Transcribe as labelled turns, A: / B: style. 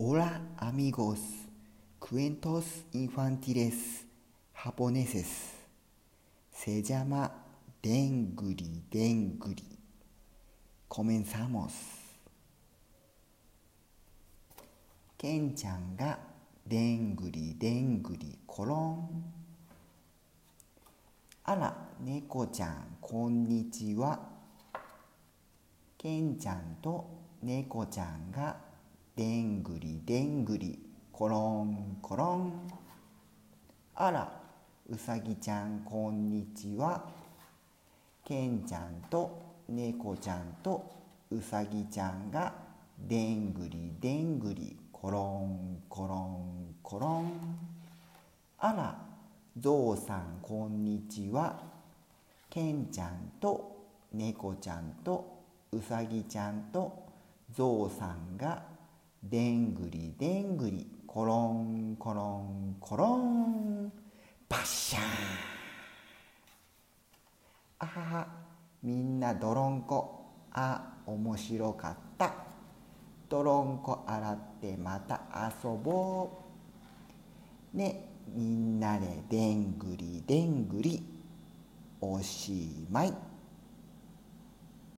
A: Hola amigos. Cuentos infantiles japoneses. Se llama でんぐりでんぐり. Comenzamos. ケンちゃんがでんぐりでんぐりコロンあら、猫ちゃん、こんにちは。ケンちゃんと猫ちゃんがでんぐりでんぐりころんころんあらうさぎちゃんこんにちは。けんちゃんと猫ちゃんとうさぎちゃんがでんぐりでんぐりころんころんころんあらぞうさんこんにちは。けんちゃんと猫ちゃんとうさぎちゃんとぞうさんがでんぐりでんぐりころんころんころんパッシャー。ンあははみんなどろんこあ面白かった。どろんこ洗ってまた遊ぼう。ねみんなででんぐりでんぐり。おしまい。